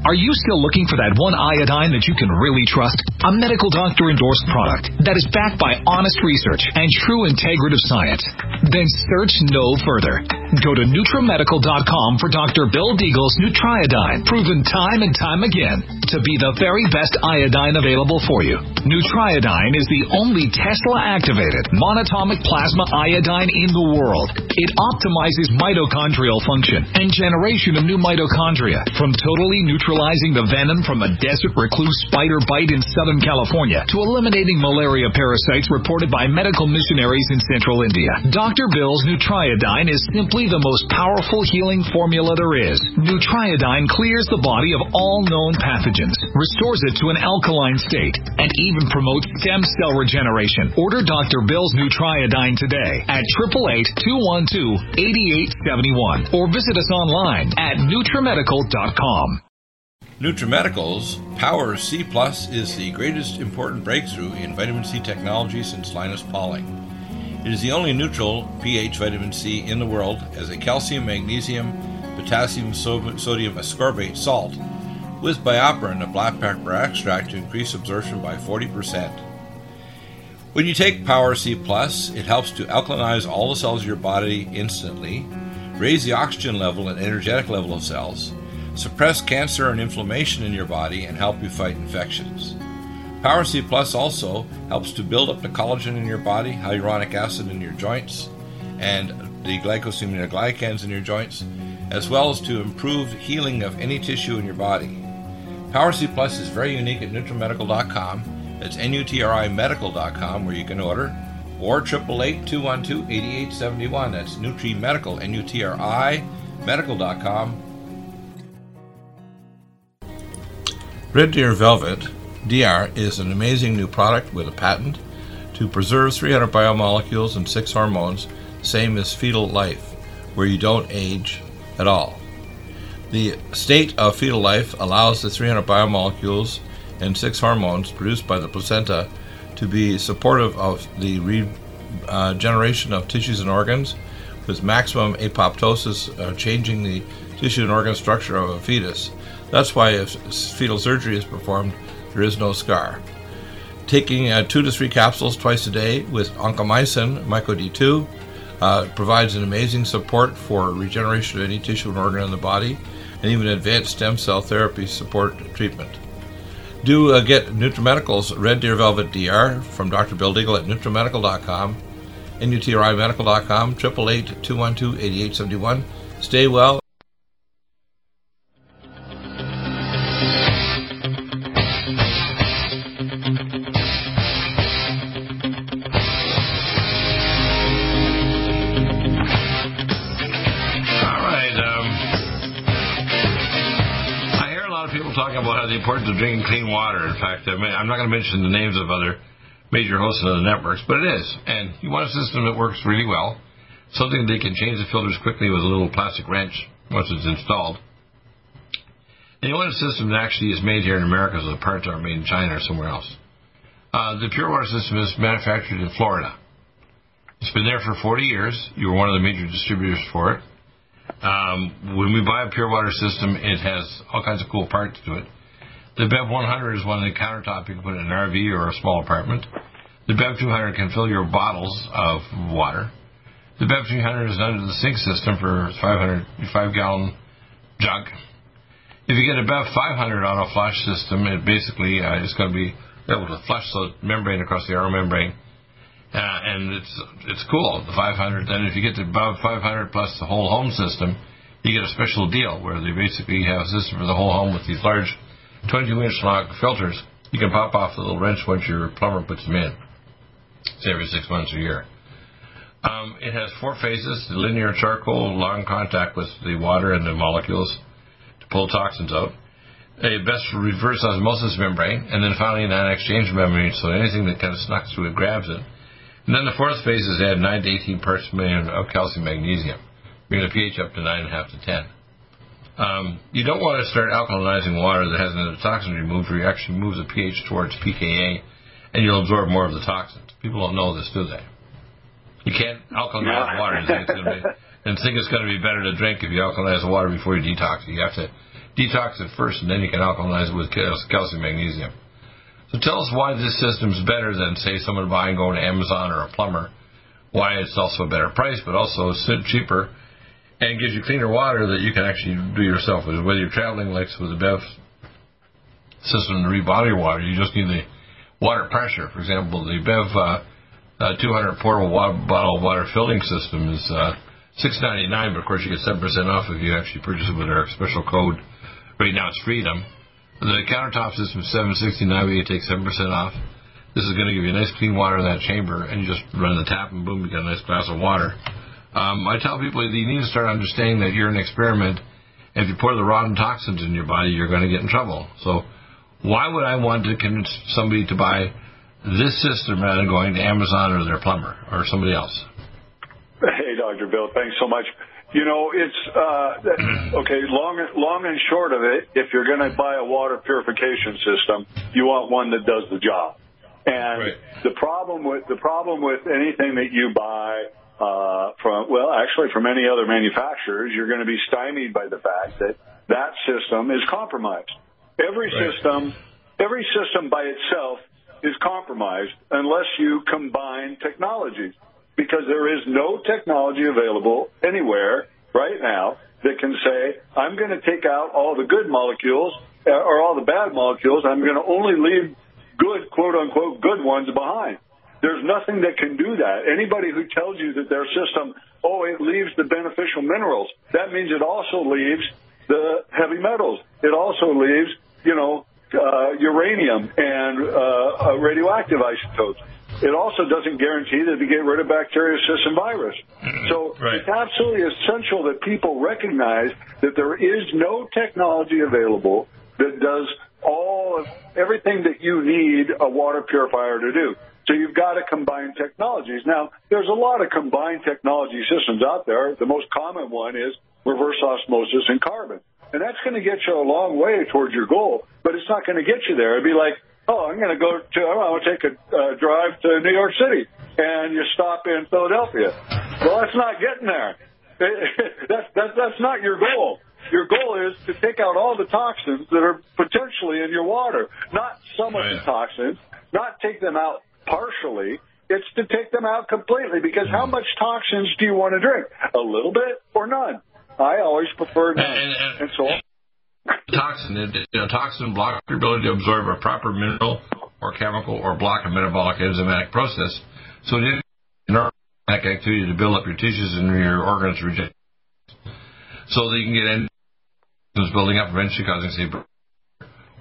Are you still looking for that one iodine that you can really trust? A medical doctor endorsed product that is backed by honest research and true integrative science? Then search no further. Go to NutriMedical.com for Dr. Bill Deagle's Nutriodine, proven time and time again to be the very best iodine available for you. Nutriodine is the only Tesla activated monatomic plasma iodine in the world. It optimizes mitochondrial function and generation of new mitochondria from totally neutralizing the venom from a desert recluse spider bite in Southern California to eliminating malaria parasites reported by medical missionaries in central India. Dr. Bill's Nutriodine is simply the most powerful healing formula there is. Nutriodine clears the body of all known pathogens, restores it to an alkaline state, and even promotes stem cell regeneration. Order Dr. Bill's Nutriodine today at 888-212-8871 or visit us online at NutriMedical.com. NutriMedical's Power C Plus is the greatest important breakthrough in vitamin C technology since Linus Pauling. It is the only neutral pH vitamin C in the world as a calcium, magnesium, potassium, sodium ascorbate salt with BioPerine, a black pepper extract to increase absorption by 40%. When you take Power C Plus, it helps to alkalinize all the cells of your body instantly, raise the oxygen level and energetic level of cells, suppress cancer and inflammation in your body, and help you fight infections. Power C Plus also helps to build up the collagen in your body, hyaluronic acid in your joints, and the glycosaminoglycans in your joints, as well as to improve healing of any tissue in your body. Power C Plus is very unique at NutriMedical.com. That's N-U-T-R-I Medical.com where you can order, or 888-212-8871. That's NutriMedical, N-U-T-R-I Medical.com. Red Deer Velvet DR is an amazing new product with a patent to preserve 300 biomolecules and six hormones, same as fetal life, where you don't age at all. The state of fetal life allows the 300 biomolecules and six hormones produced by the placenta to be supportive of the regeneration uh, of tissues and organs, with maximum apoptosis uh, changing the tissue and organ structure of a fetus. That's why if fetal surgery is performed, there is no scar. Taking uh, two to three capsules twice a day with oncomycin, myco D2, uh, provides an amazing support for regeneration of any tissue and organ in the body, and even advanced stem cell therapy support treatment. Do uh, get NutriMedical's Red Deer Velvet DR from Dr. Bill Deagle at NutriMedical.com, NUTRIMedical.com, 888 212 8871. Stay well important to drinking clean water. In fact, I'm not going to mention the names of other major hosts of the networks, but it is. And you want a system that works really well, something they can change the filters quickly with a little plastic wrench once it's installed. And you want a system that actually is made here in America, so the parts aren't made in China or somewhere else. Uh, the Pure Water system is manufactured in Florida. It's been there for 40 years. You were one of the major distributors for it. Um, when we buy a Pure Water system, it has all kinds of cool parts to it. The Bev 100 is one of the countertop you can put in an RV or a small apartment. The Bev 200 can fill your bottles of water. The Bev 300 is under the sink system for 500 five gallon jug. If you get a Bev 500 on a flush system, it basically uh, is going to be able to flush the membrane across the air membrane, uh, and it's it's cool. The 500. Then if you get the Bev 500 plus the whole home system, you get a special deal where they basically have a system for the whole home with these large 22 inch lock filters, you can pop off the little wrench once your plumber puts them in. It's every six months or a year. Um, it has four phases the linear charcoal, long contact with the water and the molecules to pull toxins out. A best reverse osmosis membrane, and then finally an exchange membrane, so anything that kind of snucks through it grabs it. And then the fourth phase is add 9 to 18 parts per million of calcium magnesium, bringing the pH up to 9.5 to 10. Um, you don't want to start alkalinizing water that has another toxin removed, or you actually move the pH towards pKa, and you'll absorb more of the toxins. People don't know this, do they? You can't alkalinize no. water and think, be, and think it's going to be better to drink if you alkalinize the water before you detox it. You have to detox it first, and then you can alkalinize it with calcium magnesium. So tell us why this system is better than, say, someone buying going to Amazon or a plumber. Why it's also a better price, but also so cheaper and gives you cleaner water that you can actually do yourself. Whether you're traveling like with the BEV system to rebottle your water, you just need the water pressure. For example, the BEV uh, uh, 200 portable water, bottle water filling system is uh, 6.99, but of course you get 7% off if you actually purchase it with our special code. Right now it's Freedom. The countertop system is 7.69, but you take 7% off. This is going to give you nice clean water in that chamber, and you just run the tap, and boom, you got a nice glass of water. Um, I tell people that you need to start understanding that you're an experiment. If you pour the rotten toxins in your body, you're going to get in trouble. So, why would I want to convince somebody to buy this system rather than going to Amazon or their plumber or somebody else? Hey, Dr. Bill, thanks so much. You know, it's uh, okay. Long, long and short of it, if you're going to buy a water purification system, you want one that does the job. And right. the problem with the problem with anything that you buy uh, from, well, actually from any other manufacturers, you're going to be stymied by the fact that that system is compromised. Every right. system, every system by itself is compromised unless you combine technologies because there is no technology available anywhere right now that can say, I'm going to take out all the good molecules uh, or all the bad molecules. I'm going to only leave good, quote unquote, good ones behind. There's nothing that can do that. Anybody who tells you that their system, oh, it leaves the beneficial minerals, that means it also leaves the heavy metals. It also leaves, you know, uh, uranium and uh, radioactive isotopes. It also doesn't guarantee that you get rid of bacteria, cysts, and virus. So right. it's absolutely essential that people recognize that there is no technology available that does all of everything that you need a water purifier to do. So you've got to combine technologies. Now, there's a lot of combined technology systems out there. The most common one is reverse osmosis and carbon. And that's going to get you a long way towards your goal, but it's not going to get you there. It'd be like, oh, I'm going to go to, I want to take a uh, drive to New York City, and you stop in Philadelphia. Well, that's not getting there. that's, that's, that's not your goal. Your goal is to take out all the toxins that are potentially in your water, not some of the toxins, not take them out partially. It's to take them out completely because how much toxins do you want to drink? A little bit or none? I always prefer none. And, and, and so toxin, you know, toxin blocks your ability to absorb a proper mineral or chemical or block a metabolic enzymatic process. So it neurotic activity to build up your tissues and your organs reject. So that you can get enzymes building up, eventually causing, say,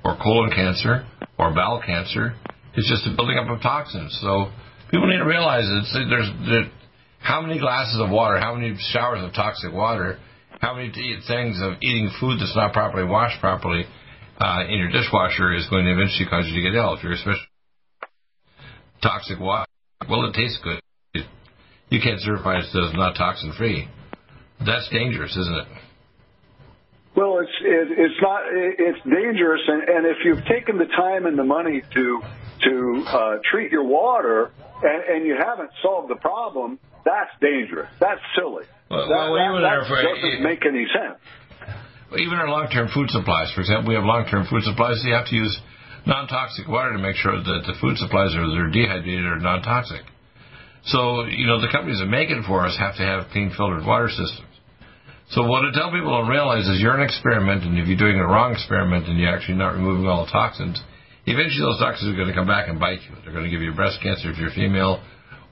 or colon cancer or bowel cancer. It's just a building up of toxins. So people need to realize that there's how many glasses of water, how many showers of toxic water how many things of eating food that's not properly washed properly uh, in your dishwasher is going to eventually cause you to get ill. If you're especially toxic water, well, it tastes good. You can't certify it as not toxin free. That's dangerous, isn't it? Well, it's it, it's not it's dangerous, and, and if you've taken the time and the money to to uh, treat your water and, and you haven't solved the problem, that's dangerous. That's silly. Well, that, well that, for, doesn't make any sense. Even our long-term food supplies, for example, we have long-term food supplies. So you have to use non-toxic water to make sure that the food supplies are they're dehydrated or non-toxic. So you know the companies that make it for us have to have clean filtered water systems. So what I tell people to realize is you're an experiment, and if you're doing a wrong experiment and you're actually not removing all the toxins, eventually those toxins are going to come back and bite you. They're going to give you breast cancer if you're female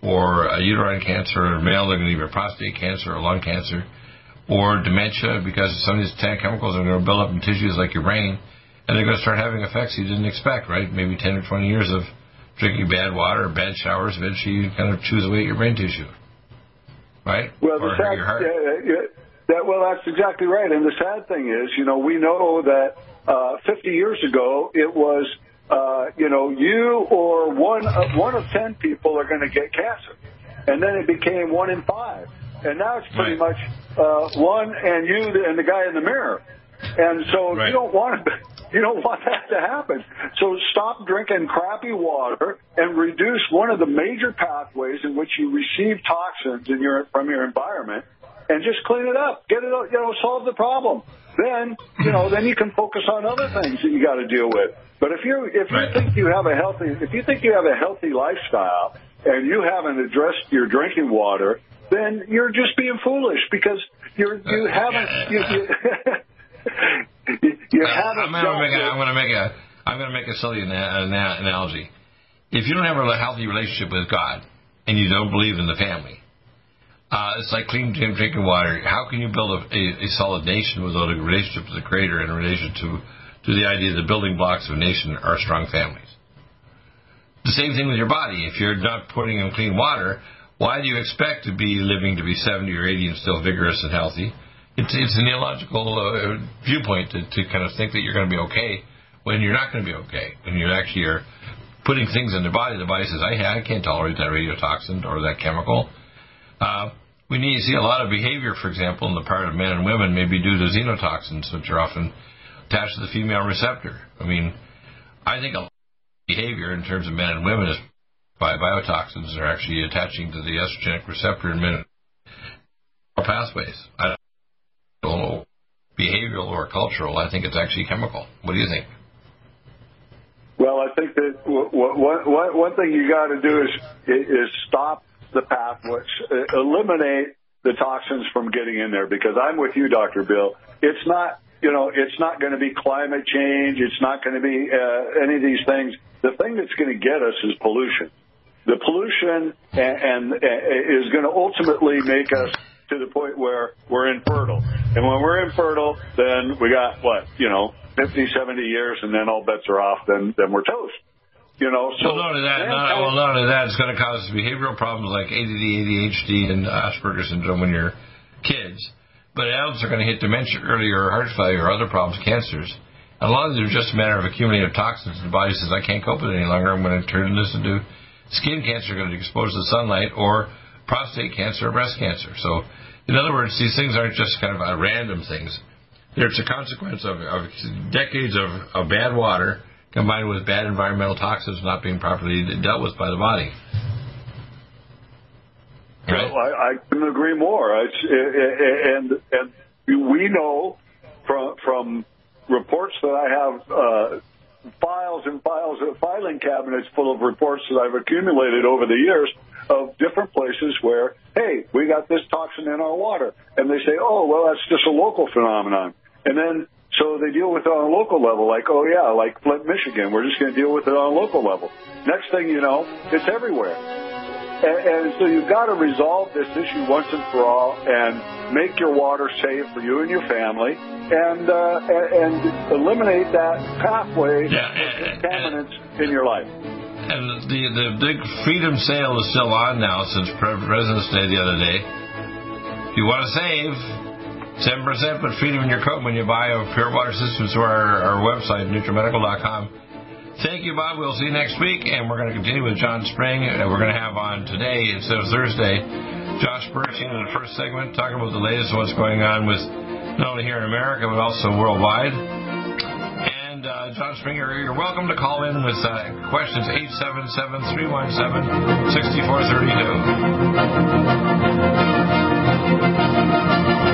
or a uterine cancer or male, they're going to give you prostate cancer or lung cancer, or dementia because some of these chemicals are going to build up in tissues like your brain, and they're going to start having effects you didn't expect, right? Maybe 10 or 20 years of drinking bad water or bad showers, eventually you kind of chews away at your brain tissue, right? Well, the sad, yeah, that, well, that's exactly right. And the sad thing is, you know, we know that uh, 50 years ago it was uh, you know, you or one of, one of ten people are going to get cancer, and then it became one in five, and now it's pretty right. much uh, one and you and the guy in the mirror, and so right. you don't want to. You don't want that to happen. So stop drinking crappy water and reduce one of the major pathways in which you receive toxins in your, from your environment and just clean it up. Get it, you know, solve the problem. Then, you know, then you can focus on other things that you got to deal with. But if you if you think you have a healthy if you think you have a healthy lifestyle and you haven't addressed your drinking water, then you're just being foolish because you're you uh, haven't you, you, you haven't. I'm going to make a, I'm going to make a I'm going to make a silly analogy. If you don't have a healthy relationship with God and you don't believe in the family, uh, it's like clean drinking water. How can you build a, a, a solid nation without a relationship with the Creator and a relation to to the idea that the building blocks of a nation are strong families. The same thing with your body. If you're not putting in clean water, why do you expect to be living to be 70 or 80 and still vigorous and healthy? It's, it's an illogical uh, viewpoint to, to kind of think that you're going to be okay when you're not going to be okay. When you actually are putting things in the body, the body says, I, I can't tolerate that radiotoxin or that chemical. Uh, we need to see a lot of behavior, for example, on the part of men and women, maybe due to xenotoxins, which are often attached to the female receptor. I mean, I think a lot of behavior in terms of men and women is by biotoxins that are actually attaching to the estrogenic receptor in men pathways. I don't know behavioral or cultural. I think it's actually chemical. What do you think? Well, I think that one, one thing you got to do is is stop the pathways, eliminate the toxins from getting in there because I'm with you, Dr. Bill. It's not, you know, it's not going to be climate change. It's not going to be uh, any of these things. The thing that's going to get us is pollution. The pollution and, and uh, is going to ultimately make us to the point where we're infertile. And when we're infertile, then we got what, you know, 50, 70 years and then all bets are off, then, then we're toast. You know, so. Well, not only that, not, well, not only that, it's going to cause behavioral problems like ADD, ADHD, and Asperger's syndrome when you're kids. But adults are going to hit dementia earlier, heart failure, or other problems, cancers. And a lot of it is just a matter of accumulating toxins. The body says, I can't cope with it any longer. I'm going to turn this into skin cancer, going to expose to sunlight, or prostate cancer or breast cancer. So, in other words, these things aren't just kind of uh, random things. It's a consequence of, of decades of, of bad water combined with bad environmental toxins not being properly dealt with by the body. Right? Well, I, I couldn't agree more. It's, and and we know from from reports that I have uh, files and files of filing cabinets full of reports that I've accumulated over the years of different places where, hey, we got this toxin in our water, and they say, oh, well, that's just a local phenomenon, and then so they deal with it on a local level, like, oh yeah, like Flint, Michigan, we're just going to deal with it on a local level. Next thing you know, it's everywhere. And, and so you've got to resolve this issue once and for all and make your water safe for you and your family and, uh, and, and eliminate that pathway yeah, of contaminants in your life. And the, the big freedom sale is still on now since President's Day the other day. If you want to save, 7% but feed them in your coat when you buy a pure water system through our, our website, NutriMedical.com. Thank you, Bob. We'll see you next week, and we're going to continue with John Spring. And we're going to have on today instead of Thursday, Josh Bernstein in the first segment, talking about the latest what's going on with not only here in America but also worldwide. And uh, John Springer, you're welcome to call in with uh, questions 877 317 6432.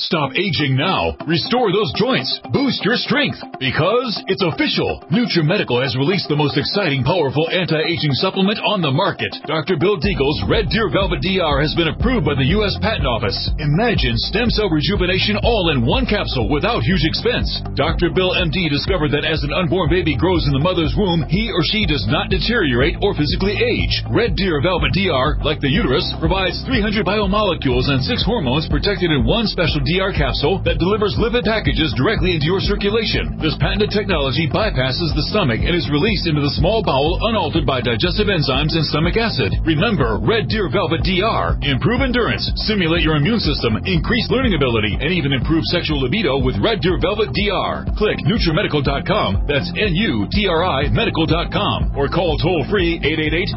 Stop aging now. Restore those joints. Boost your strength. Because it's official. NutriMedical has released the most exciting, powerful anti-aging supplement on the market. Dr. Bill Deagle's Red Deer Velvet DR has been approved by the U.S. Patent Office. Imagine stem cell rejuvenation all in one capsule without huge expense. Dr. Bill MD discovered that as an unborn baby grows in the mother's womb, he or she does not deteriorate or physically age. Red Deer Velvet DR, like the uterus, provides 300 biomolecules and six hormones protected in one special DR capsule that delivers lipid packages directly into your circulation. This patented technology bypasses the stomach and is released into the small bowel unaltered by digestive enzymes and stomach acid. Remember, Red Deer Velvet DR. Improve endurance, stimulate your immune system, increase learning ability, and even improve sexual libido with Red Deer Velvet DR. Click NutriMedical.com. That's N-U-T-R-I Medical.com. Or call toll free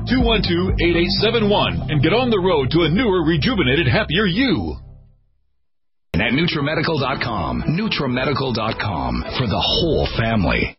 888-212-8871 and get on the road to a newer, rejuvenated, happier you at NutriMedical.com. NutriMedical.com for the whole family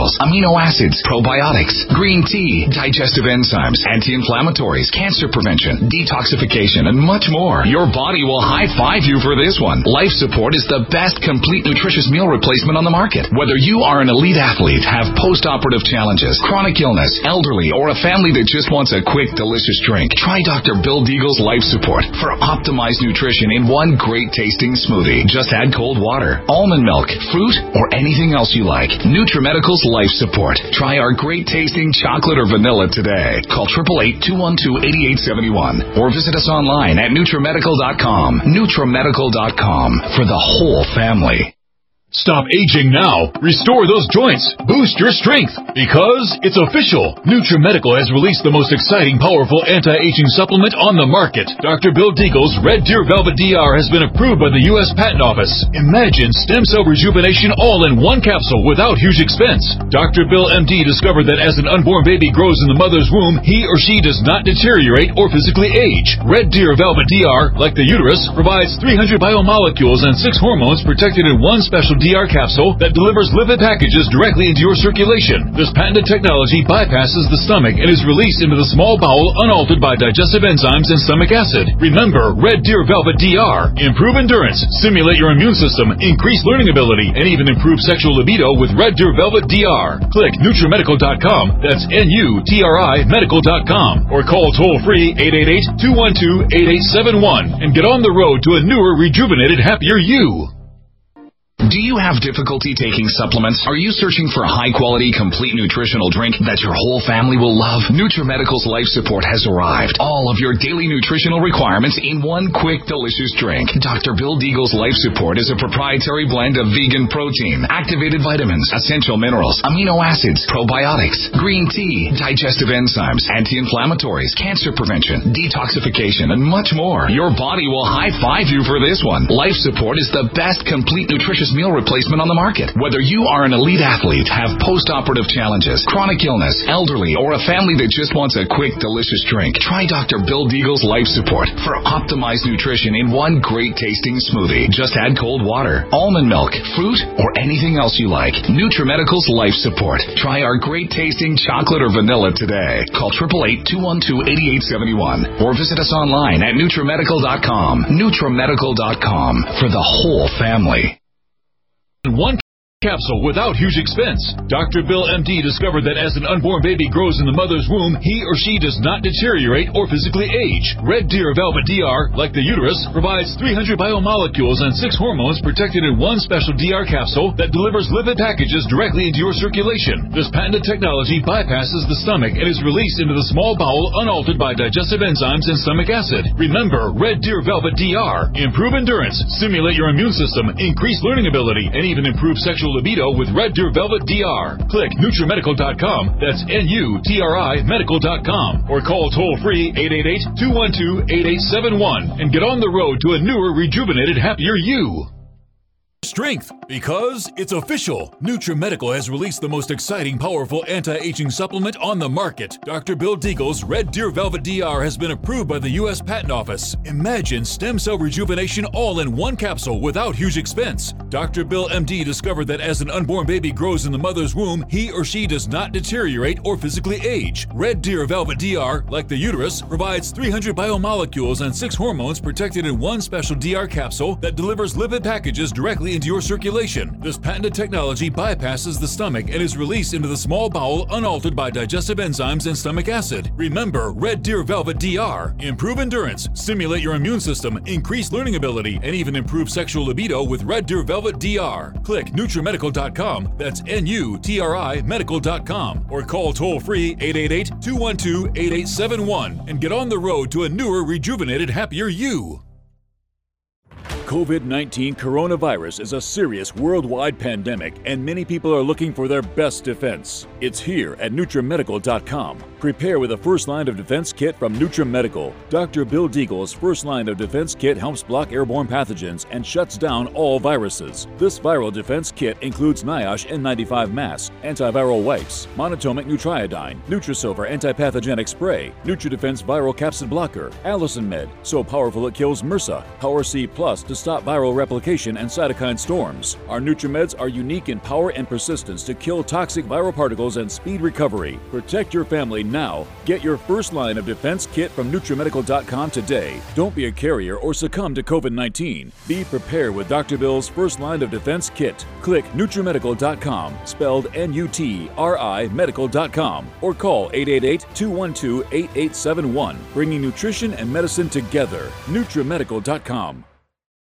minerals, amino acids, probiotics, green tea, digestive enzymes, anti-inflammatories, cancer prevention, detoxification, and much more. Your body will high five you for this one. Life Support is the best complete nutritious meal replacement on the market. Whether you are an elite athlete, have post-operative challenges, chronic illness, elderly, or a family that just wants a quick, delicious drink, try Dr. Bill Deagle's Life Support for optimized nutrition in one great tasting smoothie. Just add cold water, almond milk, fruit, or anything else you like. NutriMedical Life Support. Try our great tasting chocolate or vanilla today. Call 888-212-8871 or visit us online at NutriMedical.com. NutriMedical.com for the whole family. Stop aging now. Restore those joints. Boost your strength. Because it's official. NutriMedical has released the most exciting, powerful anti-aging supplement on the market. Dr. Bill Deagle's Red Deer Velvet DR has been approved by the U.S. Patent Office. Imagine stem cell rejuvenation all in one capsule without huge expense. Dr. Bill MD discovered that as an unborn baby grows in the mother's womb, he or she does not deteriorate or physically age. Red Deer Velvet DR, like the uterus, provides 300 biomolecules and six hormones protected in one special DR capsule that delivers lipid packages directly into your circulation. This patented technology bypasses the stomach and is released into the small bowel unaltered by digestive enzymes and stomach acid. Remember, Red Deer Velvet DR. Improve endurance, stimulate your immune system, increase learning ability, and even improve sexual libido with Red Deer Velvet DR. Click NutriMedical.com. That's N-U-T-R-I Medical.com. Or call toll free 888-212-8871 and get on the road to a newer, rejuvenated, happier you. Do you have difficulty taking supplements? Are you searching for a high quality, complete nutritional drink that your whole family will love? NutriMedical's Life Support has arrived. All of your daily nutritional requirements in one quick, delicious drink. Dr. Bill Deagle's Life Support is a proprietary blend of vegan protein, activated vitamins, essential minerals, amino acids, probiotics, green tea, digestive enzymes, anti-inflammatories, cancer prevention, detoxification, and much more. Your body will high five you for this one. Life Support is the best complete meal replacement on the market. Whether you are an elite athlete, have post-operative challenges, chronic illness, elderly, or a family that just wants a quick, delicious drink, try Dr. Bill Deagle's Life Support for optimized nutrition in one great tasting smoothie. Just add cold water, almond milk, fruit, or anything else you like. NutriMedical's Life Support. Try our great tasting chocolate or vanilla today. Call 888-212-8871 or visit us online at NutriMedical.com. NutriMedical.com for the whole family. One capsule without huge expense. Dr. Bill MD discovered that as an unborn baby grows in the mother's womb, he or she does not deteriorate or physically age. Red Deer Velvet DR, like the uterus, provides 300 biomolecules and six hormones protected in one special DR capsule that delivers lipid packages directly into your circulation. This patented technology bypasses the stomach and is released into the small bowel unaltered by digestive enzymes and stomach acid. Remember, Red Deer Velvet DR. Improve endurance, stimulate your immune system, increase learning ability, and even improve sexual libido with Red Deer Velvet DR. Click NutriMedical.com. That's N-U-T-R-I Medical.com. Or call toll free 888-212-8871 and get on the road to a newer, rejuvenated, happier you. Strength, because it's official. NutriMedical has released the most exciting, powerful anti-aging supplement on the market. Dr. Bill Deagle's Red Deer Velvet DR has been approved by the U.S. Patent Office. Imagine stem cell rejuvenation all in one capsule without huge expense. Dr. Bill MD discovered that as an unborn baby grows in the mother's womb, he or she does not deteriorate or physically age. Red Deer Velvet DR, like the uterus, provides 300 biomolecules and six hormones protected in one special DR capsule that delivers lipid packages directly into your circulation. This patented technology bypasses the stomach and is released into the small bowel unaltered by digestive enzymes and stomach acid. Remember Red Deer Velvet DR. Improve endurance, stimulate your immune system, increase learning ability, and even improve sexual libido with Red Deer Velvet DR. Click NutriMedical.com. That's N-U-T-R-I Medical.com. Or call toll free 888-212-8871 and get on the road to a newer, rejuvenated, happier you. COVID 19 coronavirus is a serious worldwide pandemic, and many people are looking for their best defense. It's here at NutriMedical.com. Prepare with a first line of defense kit from NutriMedical. Dr. Bill Deagle's first line of defense kit helps block airborne pathogens and shuts down all viruses. This viral defense kit includes NIOSH N95 mask, antiviral wipes, monatomic nutriodine, Nutrisilver antipathogenic spray, NutriDefense viral capsid blocker, Allicin Med, so powerful it kills MRSA, Power C Plus to stop viral replication and cytokine storms. Our NutriMeds are unique in power and persistence to kill toxic viral particles and speed recovery. Protect your family now. Get your first line of defense kit from NutriMedical.com today. Don't be a carrier or succumb to COVID 19. Be prepared with Dr. Bill's first line of defense kit. Click NutriMedical.com, spelled N U T R I Medical.com, or call 888 212 8871, bringing nutrition and medicine together. NutriMedical.com.